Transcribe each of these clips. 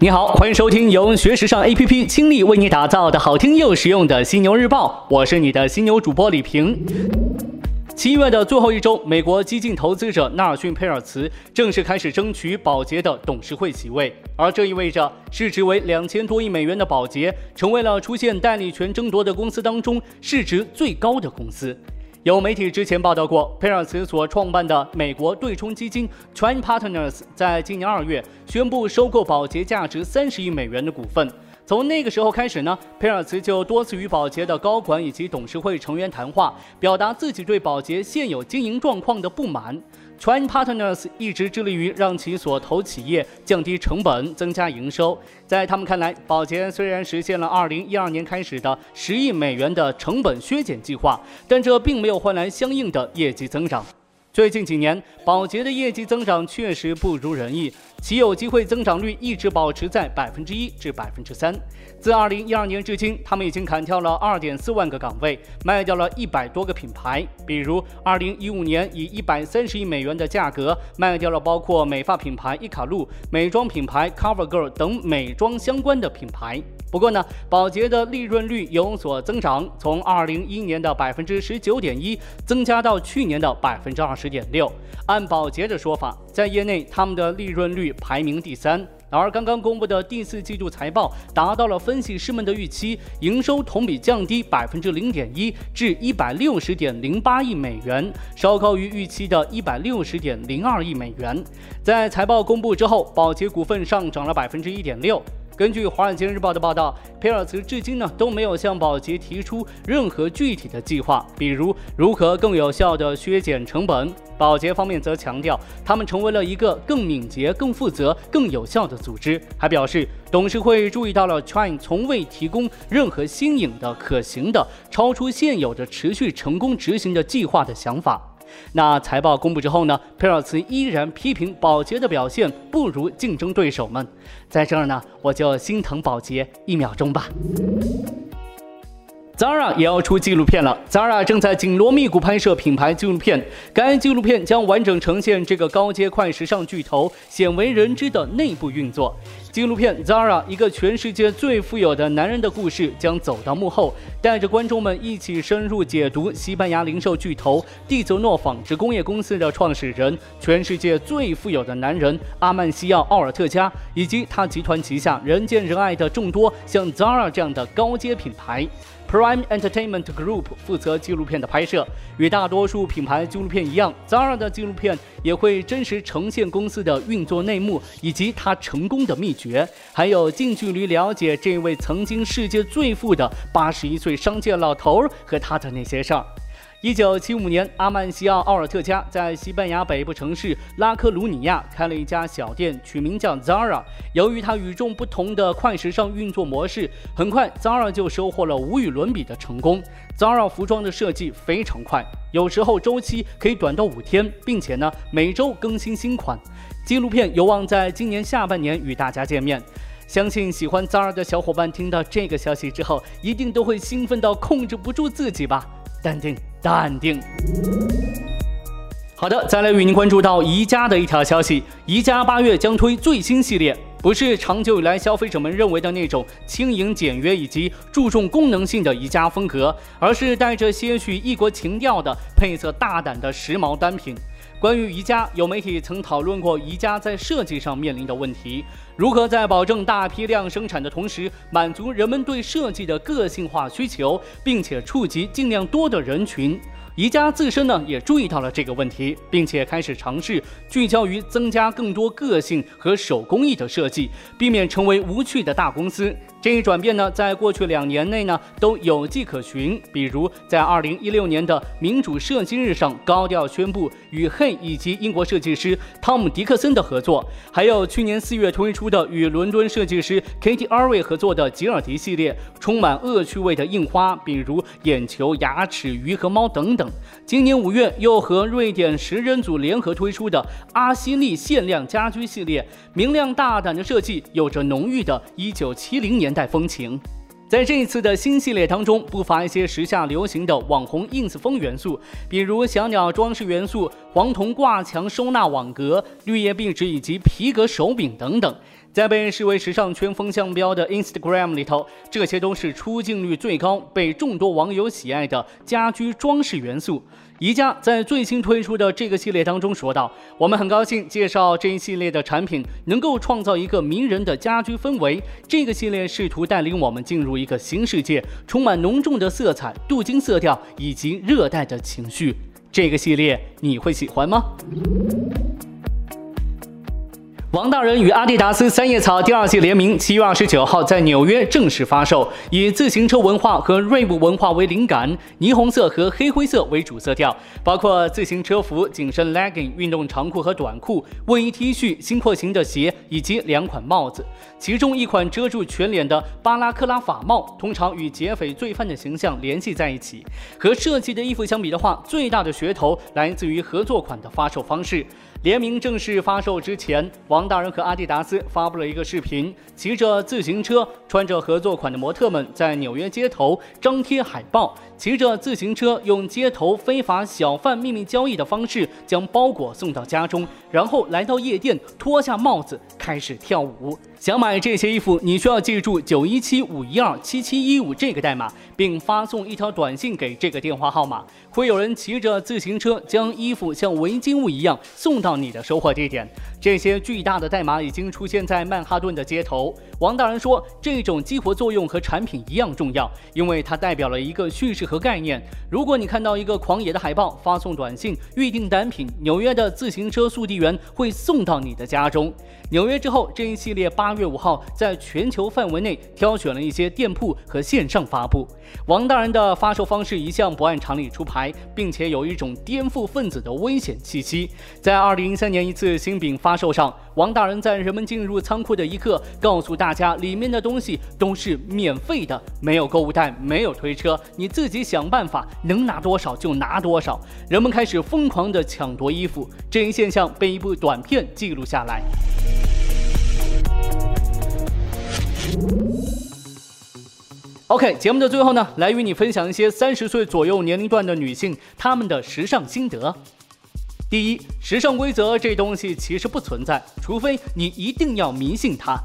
你好，欢迎收听由学时尚 APP 倾力为你打造的好听又实用的犀牛日报，我是你的犀牛主播李平。七月的最后一周，美国激进投资者纳尔逊·佩尔茨正式开始争取宝洁的董事会席位，而这意味着市值为两千多亿美元的宝洁成为了出现代理权争夺的公司当中市值最高的公司。有媒体之前报道过，佩尔茨所创办的美国对冲基金 Trend Partners 在今年二月宣布收购宝洁价值三十亿美元的股份。从那个时候开始呢，佩尔茨就多次与宝洁的高管以及董事会成员谈话，表达自己对宝洁现有经营状况的不满。Trend Partners 一直致力于让其所投企业降低成本、增加营收。在他们看来，宝洁虽然实现了2012年开始的十亿美元的成本削减计划，但这并没有换来相应的业绩增长。最近几年，宝洁的业绩增长确实不如人意，其有机会增长率一直保持在百分之一至百分之三。自二零一二年至今，他们已经砍掉了二点四万个岗位，卖掉了一百多个品牌。比如，二零一五年以一百三十亿美元的价格卖掉了包括美发品牌伊卡璐、美妆品牌 CoverGirl 等美妆相关的品牌。不过呢，宝洁的利润率有所增长，从二零一一年的百分之十九点一增加到去年的百分之二十点六。按宝洁的说法，在业内他们的利润率排名第三。而刚刚公布的第四季度财报达到了分析师们的预期，营收同比降低百分之零点一至一百六十点零八亿美元，稍高于预期的一百六十点零二亿美元。在财报公布之后，宝洁股份上涨了百分之一点六。根据《华尔街日报》的报道，佩尔茨至今呢都没有向宝洁提出任何具体的计划，比如如何更有效地削减成本。保洁方面则强调，他们成为了一个更敏捷、更负责、更有效的组织，还表示董事会注意到了 Trin 从未提供任何新颖的、可行的、超出现有的、持续成功执行的计划的想法。那财报公布之后呢？佩尔茨依然批评保洁的表现不如竞争对手们。在这儿呢，我就心疼保洁一秒钟吧。Zara 也要出纪录片了。Zara 正在紧锣密鼓拍摄品牌纪录片，该纪录片将完整呈现这个高阶快时尚巨头鲜为人知的内部运作。纪录片《Zara》一个全世界最富有的男人的故事将走到幕后，带着观众们一起深入解读西班牙零售巨头蒂泽诺纺织工业公司的创始人、全世界最富有的男人阿曼西奥·奥尔特加，以及他集团旗下人见人爱的众多像 Zara 这样的高阶品牌。Prime Entertainment Group 负责纪录片的拍摄，与大多数品牌纪录片一样，Zara 的纪录片也会真实呈现公司的运作内幕以及它成功的秘诀，还有近距离了解这位曾经世界最富的八十一岁商界老头和他的那些事儿。一九七五年，阿曼西奥·奥尔特加在西班牙北部城市拉科鲁尼亚开了一家小店，取名叫 Zara。由于它与众不同的快时尚运作模式，很快 Zara 就收获了无与伦比的成功。Zara 服装的设计非常快，有时候周期可以短到五天，并且呢每周更新新款。纪录片有望在今年下半年与大家见面。相信喜欢 Zara 的小伙伴听到这个消息之后，一定都会兴奋到控制不住自己吧。淡定，淡定。好的，再来与您关注到宜家的一条消息：宜家八月将推最新系列，不是长久以来消费者们认为的那种轻盈简约以及注重功能性的宜家风格，而是带着些许异国情调的配色大胆的时髦单品。关于宜家，有媒体曾讨论过宜家在设计上面临的问题，如何在保证大批量生产的同时，满足人们对设计的个性化需求，并且触及尽量多的人群。宜家自身呢也注意到了这个问题，并且开始尝试聚焦于增加更多个性和手工艺的设计，避免成为无趣的大公司。这一转变呢，在过去两年内呢都有迹可循。比如在二零一六年的民主设计日上，高调宣布与 Hey 以及英国设计师汤姆·迪克森的合作，还有去年四月推出的与伦敦设计师 Katie Arway 合作的吉尔迪系列，充满恶趣味的印花，比如眼球、牙齿、鱼和猫等等。今年五月又和瑞典食人组联合推出的阿西利限量家居系列，明亮大胆的设计，有着浓郁的一九七零年。年代风情，在这一次的新系列当中，不乏一些时下流行的网红 ins 风元素，比如小鸟装饰元素、黄铜挂墙收纳网格、绿叶壁纸以及皮革手柄等等。在被视为时尚圈风向标的 Instagram 里头，这些都是出镜率最高、被众多网友喜爱的家居装饰元素。宜家在最新推出的这个系列当中说道：“我们很高兴介绍这一系列的产品，能够创造一个迷人的家居氛围。这个系列试图带领我们进入一个新世界，充满浓重的色彩、镀金色调以及热带的情绪。这个系列你会喜欢吗？”王大人与阿迪达斯三叶草第二季联名，七月二十九号在纽约正式发售。以自行车文化和锐步文化为灵感，霓虹色和黑灰色为主色调，包括自行车服、紧身 legging、运动长裤和短裤、卫衣 T 恤、新廓形的鞋以及两款帽子。其中一款遮住全脸的巴拉克拉法帽，通常与劫匪罪犯的形象联系在一起。和设计的衣服相比的话，最大的噱头来自于合作款的发售方式。联名正式发售之前，王大人和阿迪达斯发布了一个视频，骑着自行车，穿着合作款的模特们在纽约街头张贴海报，骑着自行车用街头非法小贩秘密交易的方式将包裹送到家中，然后来到夜店脱下帽子开始跳舞。想买这些衣服，你需要记住九一七五一二七七一五这个代码，并发送一条短信给这个电话号码，会有人骑着自行车将衣服像违禁物一样送到你的收货地点。这些巨大的代码已经出现在曼哈顿的街头。王大人说，这种激活作用和产品一样重要，因为它代表了一个叙事和概念。如果你看到一个狂野的海报，发送短信预定单品，纽约的自行车速递员会送到你的家中。纽约之后，这一系列八月五号在全球范围内挑选了一些店铺和线上发布。王大人的发售方式一向不按常理出牌，并且有一种颠覆分子的危险气息。在二零零三年一次新品发售上，王大人在人们进入仓库的一刻，告诉大家里面的东西都是免费的，没有购物袋，没有推车，你自己想办法，能拿多少就拿多少。人们开始疯狂地抢夺衣服，这一现象被一部短片记录下来。OK，节目的最后呢，来与你分享一些三十岁左右年龄段的女性她们的时尚心得。第一，时尚规则这东西其实不存在，除非你一定要迷信它。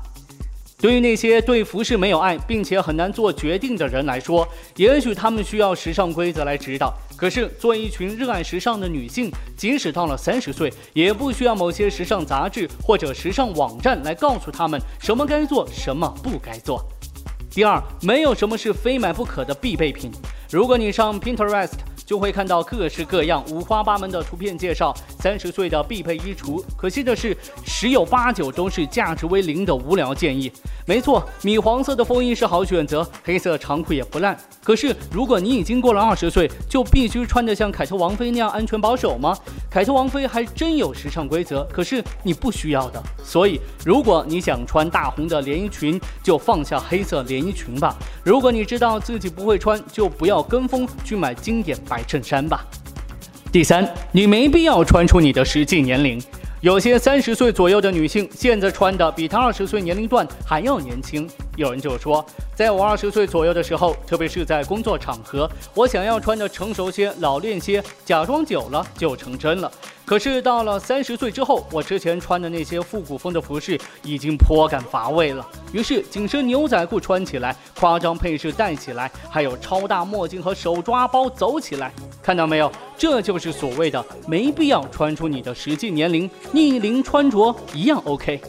对于那些对服饰没有爱，并且很难做决定的人来说，也许他们需要时尚规则来指导。可是，作为一群热爱时尚的女性，即使到了三十岁，也不需要某些时尚杂志或者时尚网站来告诉他们什么该做，什么不该做。第二，没有什么是非买不可的必备品。如果你上 Pinterest。就会看到各式各样、五花八门的图片介绍三十岁的必备衣橱。可惜的是，十有八九都是价值为零的无聊建议。没错，米黄色的风衣是好选择，黑色长裤也不烂。可是，如果你已经过了二十岁，就必须穿得像凯特王妃那样安全保守吗？凯特王妃还真有时尚规则，可是你不需要的。所以，如果你想穿大红的连衣裙，就放下黑色连衣裙吧。如果你知道自己不会穿，就不要跟风去买经典。白衬衫吧。第三，你没必要穿出你的实际年龄。有些三十岁左右的女性，现在穿的比她二十岁年龄段还要年轻。有人就说，在我二十岁左右的时候，特别是在工作场合，我想要穿的成熟些、老练些，假装久了就成真了。可是到了三十岁之后，我之前穿的那些复古风的服饰已经颇感乏味了。于是紧身牛仔裤穿起来，夸张配饰戴起来，还有超大墨镜和手抓包走起来，看到没有？这就是所谓的没必要穿出你的实际年龄，逆龄穿着一样 OK。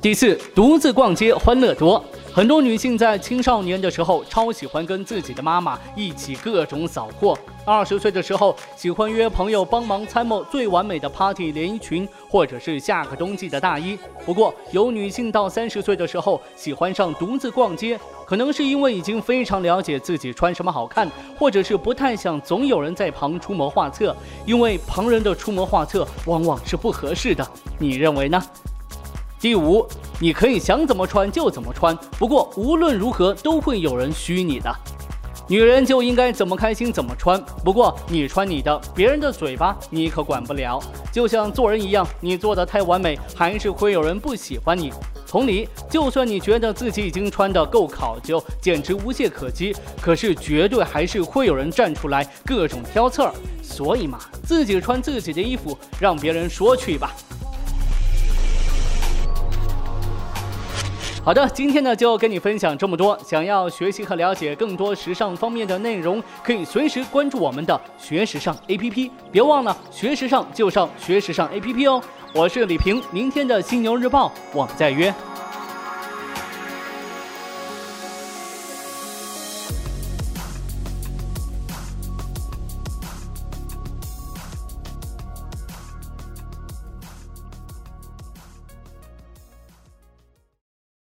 第四，独自逛街欢乐多。很多女性在青少年的时候超喜欢跟自己的妈妈一起各种扫货。二十岁的时候喜欢约朋友帮忙参谋最完美的 party 连衣裙，或者是下个冬季的大衣。不过有女性到三十岁的时候喜欢上独自逛街，可能是因为已经非常了解自己穿什么好看，或者是不太想总有人在旁出谋划策，因为旁人的出谋划策往往是不合适的。你认为呢？第五，你可以想怎么穿就怎么穿，不过无论如何都会有人虚你的。女人就应该怎么开心怎么穿，不过你穿你的，别人的嘴巴你可管不了。就像做人一样，你做的太完美，还是会有人不喜欢你。同理，就算你觉得自己已经穿得够考究，简直无懈可击，可是绝对还是会有人站出来各种挑刺儿。所以嘛，自己穿自己的衣服，让别人说去吧。好的，今天呢就跟你分享这么多。想要学习和了解更多时尚方面的内容，可以随时关注我们的学时尚 APP。别忘了学时尚就上学时尚 APP 哦。我是李平，明天的犀牛日报，我们再约。